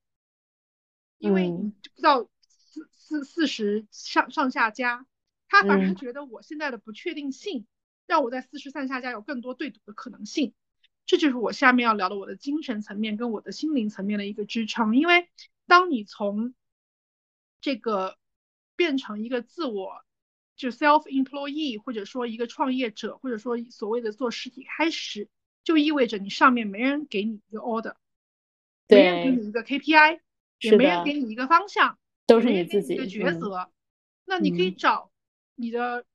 因为你不知道四四四十上上下加，他反而觉得我现在的不确定性让我在四十上下加有更多对赌的可能性。这就是我下面要聊的我的精神层面跟我的心灵层面的一个支撑。因为当你从这个变成一个自我就 self employee，或者说一个创业者，或者说所谓的做实体开始，就意味着你上面没人给你一个 order，没人给你一个 KPI，也没人给你一个方向，都是你自己的抉择。那你可以找你的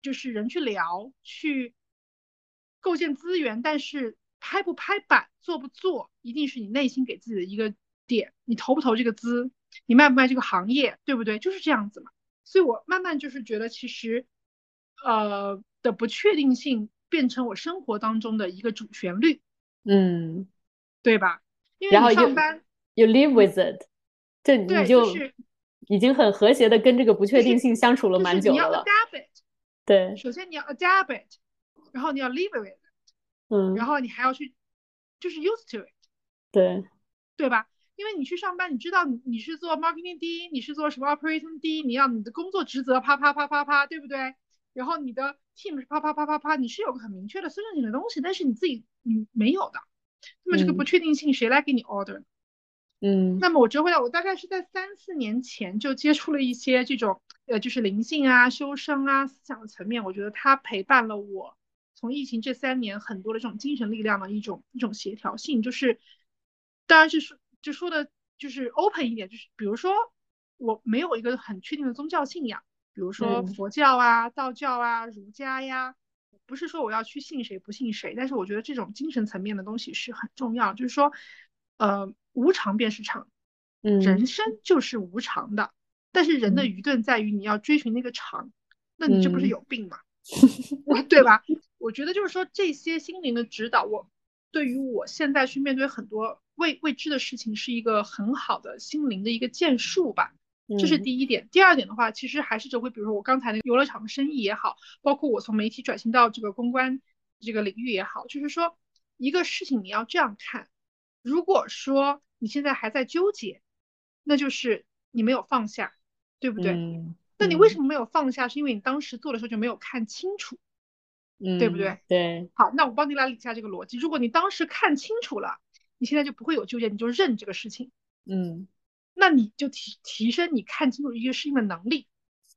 就是人去聊，去构建资源，但是拍不拍板，做不做，一定是你内心给自己的一个点。你投不投这个资，你卖不卖这个行业，对不对？就是这样子嘛。所以我慢慢就是觉得，其实呃的不确定性变成我生活当中的一个主旋律，嗯，对吧？因为你上班，you live with it，这你就已经很和谐的跟这个不确定性相处了蛮久了。你要 adapt，对，首先你要 adapt it，然后你要 live with it，嗯，然后你还要去就是 used to it，对，对吧？因为你去上班，你知道你你是做 marketing 第一，你是做什么 operation 第一，你要你的工作职责啪啪啪啪啪，对不对？然后你的 team 是啪啪啪啪啪，你是有个很明确的分性的东西，但是你自己你没有的，那么这个不确定性谁来给你 order？嗯，那么我折回来，我大概是在三四年前就接触了一些这种呃，就是灵性啊、修身啊、思想的层面，我觉得它陪伴了我从疫情这三年很多的这种精神力量的一种一种协调性，就是当然是说。就说的，就是 open 一点，就是比如说我没有一个很确定的宗教信仰，比如说佛教啊、道教啊、儒家呀，不是说我要去信谁不信谁，但是我觉得这种精神层面的东西是很重要，就是说，呃，无常便是常，嗯，人生就是无常的，但是人的愚钝在于你要追寻那个常，那你这不是有病吗？对吧？我觉得就是说这些心灵的指导，我对于我现在去面对很多。未未知的事情是一个很好的心灵的一个建树吧，这是第一点。第二点的话，其实还是就会，比如说我刚才那个游乐场的生意也好，包括我从媒体转型到这个公关这个领域也好，就是说一个事情你要这样看，如果说你现在还在纠结，那就是你没有放下，对不对？那你为什么没有放下？是因为你当时做的时候就没有看清楚，对不对？对。好，那我帮你来理一下这个逻辑。如果你当时看清楚了。你现在就不会有纠结，你就认这个事情，嗯，那你就提提升你看清楚一个事情的能力，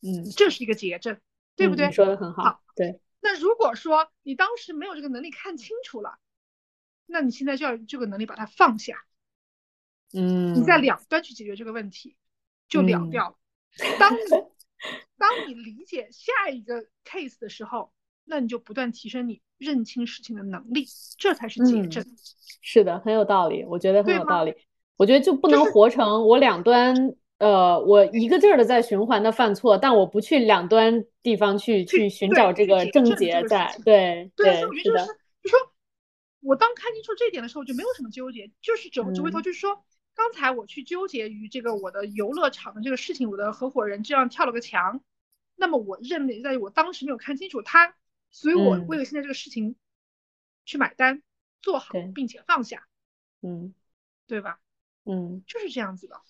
嗯，这是一个结症，对不对？说的很好，好，对。那如果说你当时没有这个能力看清楚了，那你现在就要这个能力把它放下，嗯，你在两端去解决这个问题，就了掉了。当你当你理解下一个 case 的时候，那你就不断提升你认清事情的能力，这才是结症。是的，很有道理，我觉得很有道理。我觉得就不能活成我两端，呃，我一个劲儿的在循环的犯错，但我不去两端地方去去寻找这个症结在。对对，所以我觉得就是，就说我当看清楚这一点的时候，我就没有什么纠结，就是走就回头，就是说，刚才我去纠结于这个我的游乐场的这个事情，我的合伙人这样跳了个墙，那么我认为在于我当时没有看清楚他，所以我为了现在这个事情去买单。做好并且放下，嗯，对吧？嗯，就是这样子的。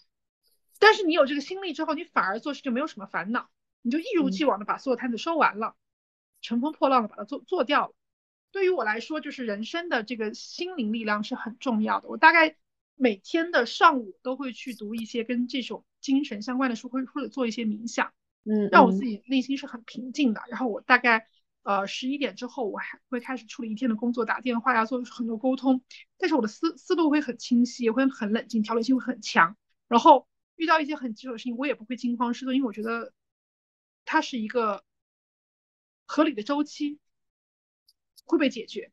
但是你有这个心力之后，你反而做事就没有什么烦恼，你就一如既往的把所有摊子收完了，乘风破浪的把它做做掉了。对于我来说，就是人生的这个心灵力量是很重要的。我大概每天的上午都会去读一些跟这种精神相关的书，或者或者做一些冥想，嗯，让我自己内心是很平静的。然后我大概。呃，十一点之后我还会开始处理一天的工作，打电话呀，做很多沟通。但是我的思思路会很清晰，会很冷静，条理性会很强。然后遇到一些很棘手的事情，我也不会惊慌失措，因为我觉得它是一个合理的周期会被解决，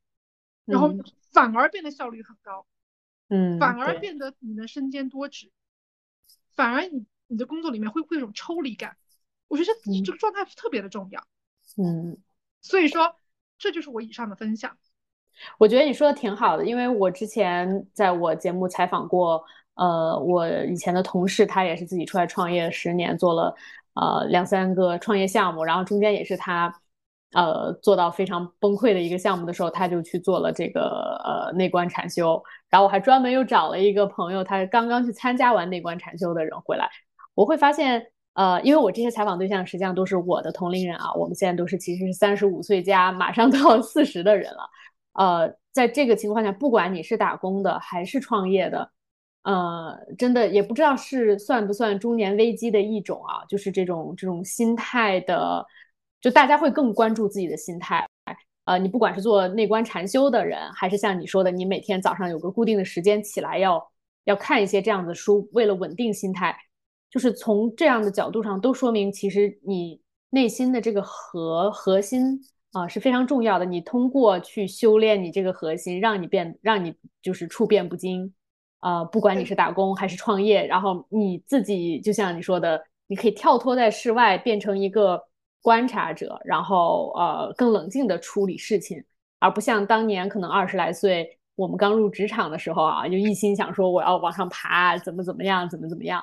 然后反而变得效率很高，嗯，反而变得你能身兼多职，反而你你的工作里面会会有种抽离感。我觉得这个状态特别的重要，嗯。所以说，这就是我以上的分享。我觉得你说的挺好的，因为我之前在我节目采访过，呃，我以前的同事，他也是自己出来创业十年，做了呃两三个创业项目，然后中间也是他呃做到非常崩溃的一个项目的时候，他就去做了这个呃内观禅修。然后我还专门又找了一个朋友，他刚刚去参加完内观禅修的人回来，我会发现。呃，因为我这些采访对象实际上都是我的同龄人啊，我们现在都是其实是三十五岁加马上到四十的人了。呃，在这个情况下，不管你是打工的还是创业的，呃，真的也不知道是算不算中年危机的一种啊，就是这种这种心态的，就大家会更关注自己的心态。呃，你不管是做内观禅修的人，还是像你说的，你每天早上有个固定的时间起来要要看一些这样的书，为了稳定心态。就是从这样的角度上，都说明其实你内心的这个核核心啊是非常重要的。你通过去修炼你这个核心，让你变，让你就是处变不惊啊。不管你是打工还是创业，然后你自己就像你说的，你可以跳脱在室外，变成一个观察者，然后呃更冷静的处理事情，而不像当年可能二十来岁我们刚入职场的时候啊，就一心想说我要往上爬，怎么怎么样，怎么怎么样。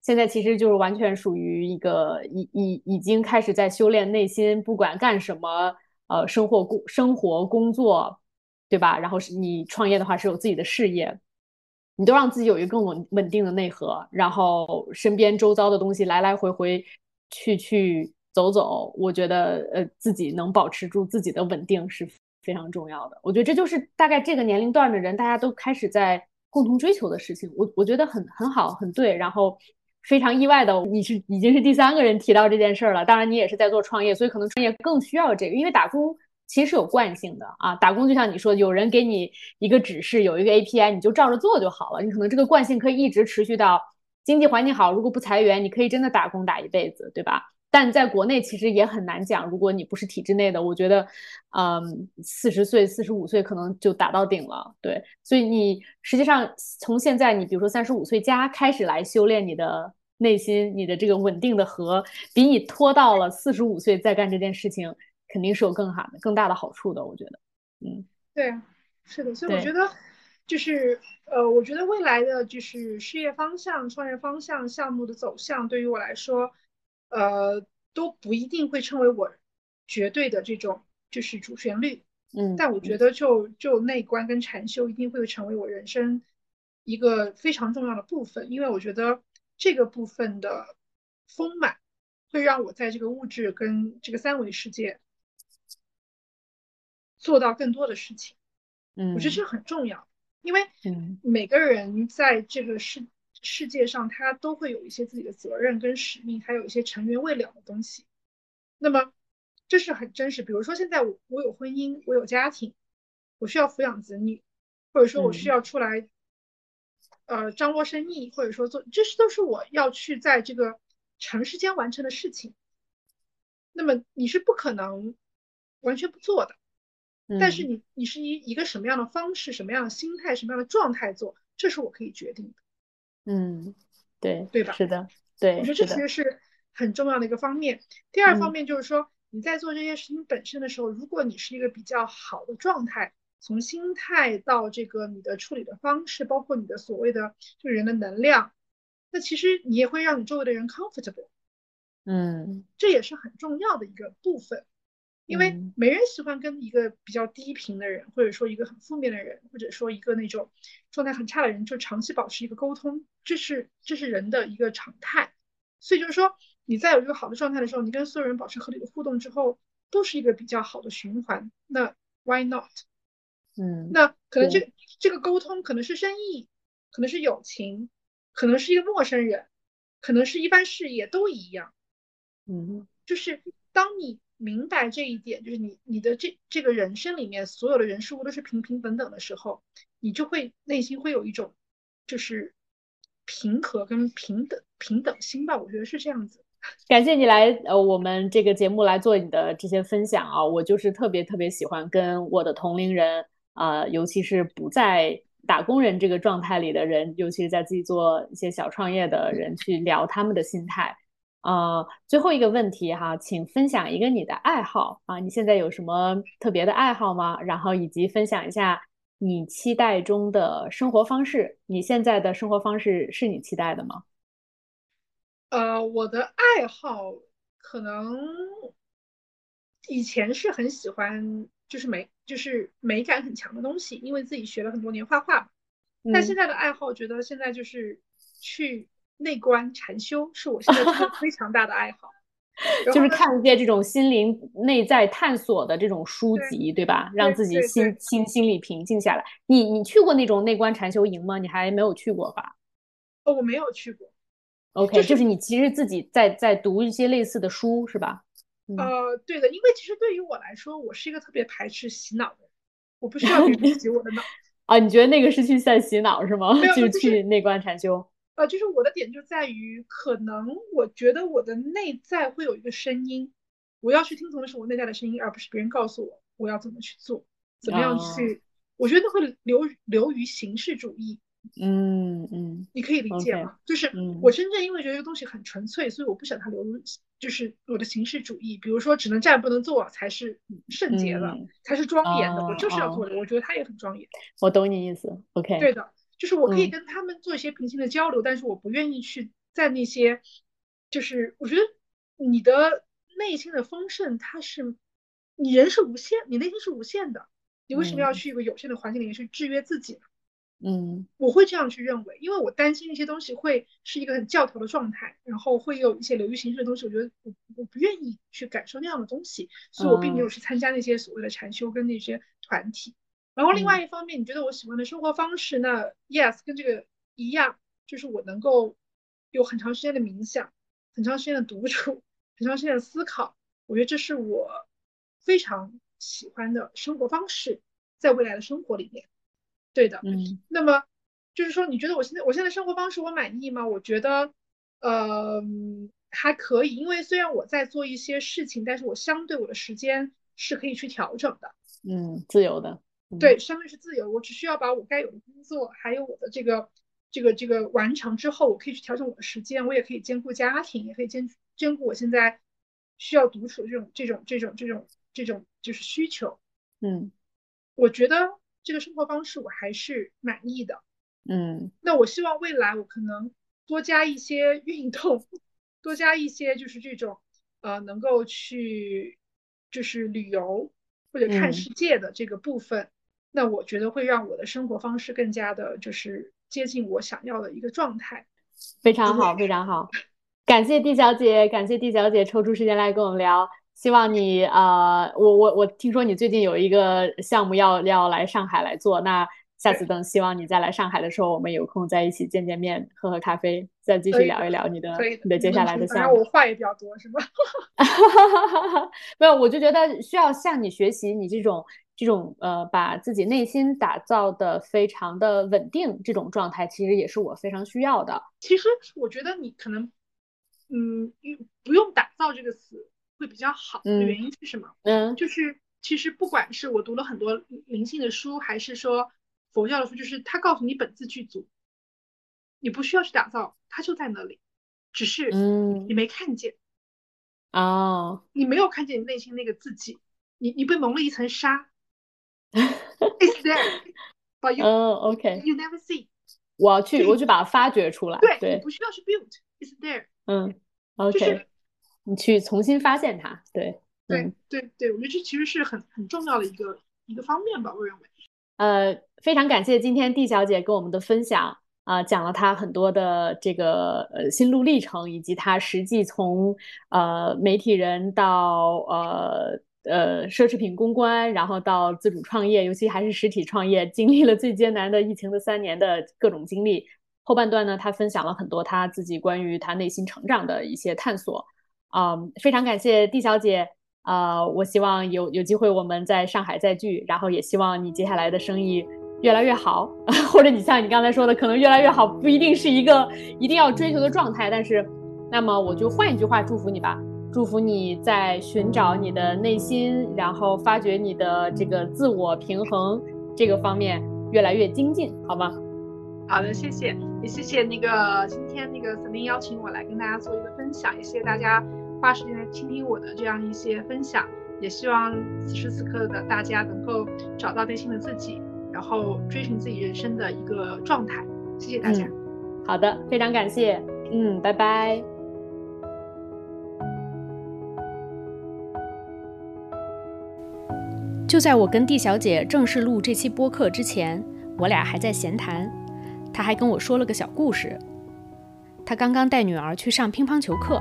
现在其实就是完全属于一个已已已经开始在修炼内心，不管干什么，呃，生活工生活工作，对吧？然后是你创业的话是有自己的事业，你都让自己有一个更稳稳定的内核，然后身边周遭的东西来来回回去去走走，我觉得呃自己能保持住自己的稳定是非常重要的。我觉得这就是大概这个年龄段的人大家都开始在共同追求的事情。我我觉得很很好，很对。然后。非常意外的，你是已经是第三个人提到这件事儿了。当然，你也是在做创业，所以可能创业更需要这个，因为打工其实是有惯性的啊。打工就像你说，有人给你一个指示，有一个 API，你就照着做就好了。你可能这个惯性可以一直持续到经济环境好，如果不裁员，你可以真的打工打一辈子，对吧？但在国内其实也很难讲，如果你不是体制内的，我觉得，嗯，四十岁、四十五岁可能就打到顶了。对，所以你实际上从现在，你比如说三十五岁加开始来修炼你的。内心你的这个稳定的核，比你拖到了四十五岁再干这件事情，肯定是有更好的、更大的好处的。我觉得，嗯，对，是的。所以我觉得，就是呃，我觉得未来的就是事业方向、创业方向、项目的走向，对于我来说，呃，都不一定会成为我绝对的这种就是主旋律。嗯，但我觉得，就就内观跟禅修，一定会成为我人生一个非常重要的部分，因为我觉得。这个部分的丰满，会让我在这个物质跟这个三维世界做到更多的事情。嗯，我觉得这很重要，因为每个人在这个世世界上，他都会有一些自己的责任跟使命，还有一些尘缘未了的东西。那么这是很真实。比如说，现在我我有婚姻，我有家庭，我需要抚养子女，或者说我需要出来。呃，张罗生意，或者说做，这是都是我要去在这个长时间完成的事情。那么你是不可能完全不做的，但是你你是以一个什么样的方式、什么样的心态、什么样的状态做，这是我可以决定的。嗯，对，对吧？是的，对，我觉得这其实是很重要的一个方面。第二方面就是说，你在做这些事情本身的时候，如果你是一个比较好的状态。从心态到这个你的处理的方式，包括你的所谓的这个人的能量，那其实你也会让你周围的人 comfortable，嗯，这也是很重要的一个部分，因为没人喜欢跟一个比较低频的人，或者说一个很负面的人，或者说一个那种状态很差的人，就长期保持一个沟通，这是这是人的一个常态。所以就是说你在有一个好的状态的时候，你跟所有人保持合理的互动之后，都是一个比较好的循环。那 why not？嗯，那可能这这个沟通可能是生意，可能是友情，可能是一个陌生人，可能是一般事业都一样。嗯，就是当你明白这一点，就是你你的这这个人生里面所有的人事物都是平平等等的时候，你就会内心会有一种就是平和跟平等平等心吧，我觉得是这样子。感谢你来呃我们这个节目来做你的这些分享啊，我就是特别特别喜欢跟我的同龄人。啊，尤其是不在打工人这个状态里的人，尤其是在自己做一些小创业的人，去聊他们的心态。啊，最后一个问题哈，请分享一个你的爱好啊，你现在有什么特别的爱好吗？然后以及分享一下你期待中的生活方式。你现在的生活方式是你期待的吗？呃，我的爱好可能以前是很喜欢，就是美，就是美感很强的东西，因为自己学了很多年画画。但现在的爱好，觉得现在就是去内观禅修，是我现在非常大的爱好。就是看一些这种心灵内在探索的这种书籍，对吧？让自己心心心里平静下来。你你去过那种内观禅修营吗？你还没有去过吧？哦，我没有去过。OK，就是你其实自己在在读一些类似的书，是吧？呃，对的，因为其实对于我来说，我是一个特别排斥洗脑的人，我不需要别人洗我的脑。啊，你觉得那个是去在洗脑是吗？就去内观禅修。呃，就是我的点就在于，可能我觉得我的内在会有一个声音，我要去听从的是我内在的声音，而不是别人告诉我我要怎么去做，怎么样去。我觉得会流流于形式主义。嗯嗯，你可以理解吗？就是我真正因为觉得这个东西很纯粹，所以我不想它流入，就是我的形式主义。比如说，只能站不能坐才是圣洁的，才是庄严的。我就是要做的，我觉得它也很庄严。我懂你意思。OK，对的。就是我可以跟他们做一些平行的交流，但是我不愿意去在那些，就是我觉得你的内心的丰盛，它是你人是无限，你内心是无限的，你为什么要去一个有限的环境里面去制约自己呢？嗯，我会这样去认为，因为我担心那些东西会是一个很教条的状态，然后会有一些流于形式的东西，我觉得我我不愿意去感受那样的东西，所以我并没有去参加那些所谓的禅修跟那些团体。然后另外一方面，你觉得我喜欢的生活方式，那 yes 跟这个一样，就是我能够有很长时间的冥想，很长时间的独处，很长时间的思考。我觉得这是我非常喜欢的生活方式，在未来的生活里面。对的，嗯。那么就是说，你觉得我现在我现在生活方式我满意吗？我觉得呃还可以，因为虽然我在做一些事情，但是我相对我的时间是可以去调整的。嗯，自由的。对，相对是自由，我只需要把我该有的工作，还有我的这个这个这个完成之后，我可以去调整我的时间，我也可以兼顾家庭，也可以兼兼顾我现在需要独处的这种这种这种这种这种就是需求。嗯，我觉得这个生活方式我还是满意的。嗯，那我希望未来我可能多加一些运动，多加一些就是这种呃能够去就是旅游或者看世界的这个部分。那我觉得会让我的生活方式更加的，就是接近我想要的一个状态。非常好，非常好，感谢 D 小姐，感谢 D 小姐抽出时间来跟我们聊。希望你呃，我我我听说你最近有一个项目要要来上海来做，那下次等希望你再来上海的时候，我们有空在一起见见面，喝喝咖啡，再继续聊一聊你的你的接下来的项目。我话也比较多，是吧？没有，我就觉得需要向你学习，你这种。这种呃，把自己内心打造的非常的稳定，这种状态其实也是我非常需要的。其实我觉得你可能，嗯，不用“打造”这个词会比较好。的原因是什么？嗯，就是其实不管是我读了很多灵性的书，还是说佛教的书，就是他告诉你本自具足，你不需要去打造，它就在那里，只是你没看见。哦，你没有看见你内心那个自己，你你被蒙了一层纱。It's there, but you, OK, you never see. 我要去，我去把它发掘出来。对，你不需要去 build, it's there. 嗯，OK，你去重新发现它。对，对，对，对，我觉得这其实是很很重要的一个一个方面吧，我认为。呃，非常感谢今天 D 小姐跟我们的分享啊，讲了她很多的这个呃心路历程，以及她实际从呃媒体人到呃。呃，奢侈品公关，然后到自主创业，尤其还是实体创业，经历了最艰难的疫情的三年的各种经历。后半段呢，他分享了很多他自己关于他内心成长的一些探索。啊，非常感谢蒂小姐。啊，我希望有有机会我们在上海再聚，然后也希望你接下来的生意越来越好，或者你像你刚才说的，可能越来越好不一定是一个一定要追求的状态，但是，那么我就换一句话祝福你吧。祝福你在寻找你的内心，然后发掘你的这个自我平衡这个方面越来越精进，好吗？好的，谢谢，也谢谢那个今天那个 e i n 邀请我来跟大家做一个分享，也谢谢大家花时间来倾听我的这样一些分享，也希望此时此刻的大家能够找到内心的自己，然后追寻自己人生的一个状态。谢谢大家。好的，非常感谢。嗯，拜拜。就在我跟 D 小姐正式录这期播客之前，我俩还在闲谈。她还跟我说了个小故事。她刚刚带女儿去上乒乓球课，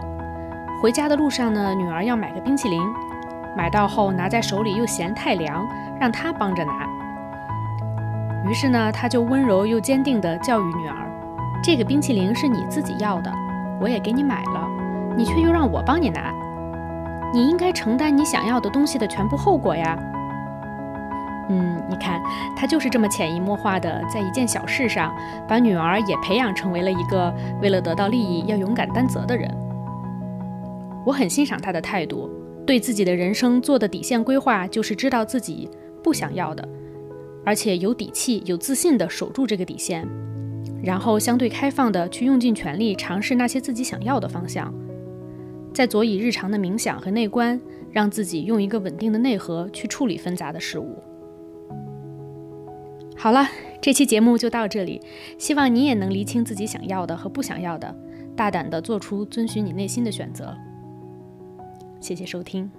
回家的路上呢，女儿要买个冰淇淋，买到后拿在手里又嫌太凉，让她帮着拿。于是呢，她就温柔又坚定地教育女儿：“这个冰淇淋是你自己要的，我也给你买了，你却又让我帮你拿，你应该承担你想要的东西的全部后果呀。”嗯，你看，他就是这么潜移默化的，在一件小事上，把女儿也培养成为了一个为了得到利益要勇敢担责的人。我很欣赏他的态度，对自己的人生做的底线规划就是知道自己不想要的，而且有底气、有自信的守住这个底线，然后相对开放的去用尽全力尝试那些自己想要的方向，在佐以日常的冥想和内观，让自己用一个稳定的内核去处理纷杂的事物。好了，这期节目就到这里。希望你也能厘清自己想要的和不想要的，大胆的做出遵循你内心的选择。谢谢收听。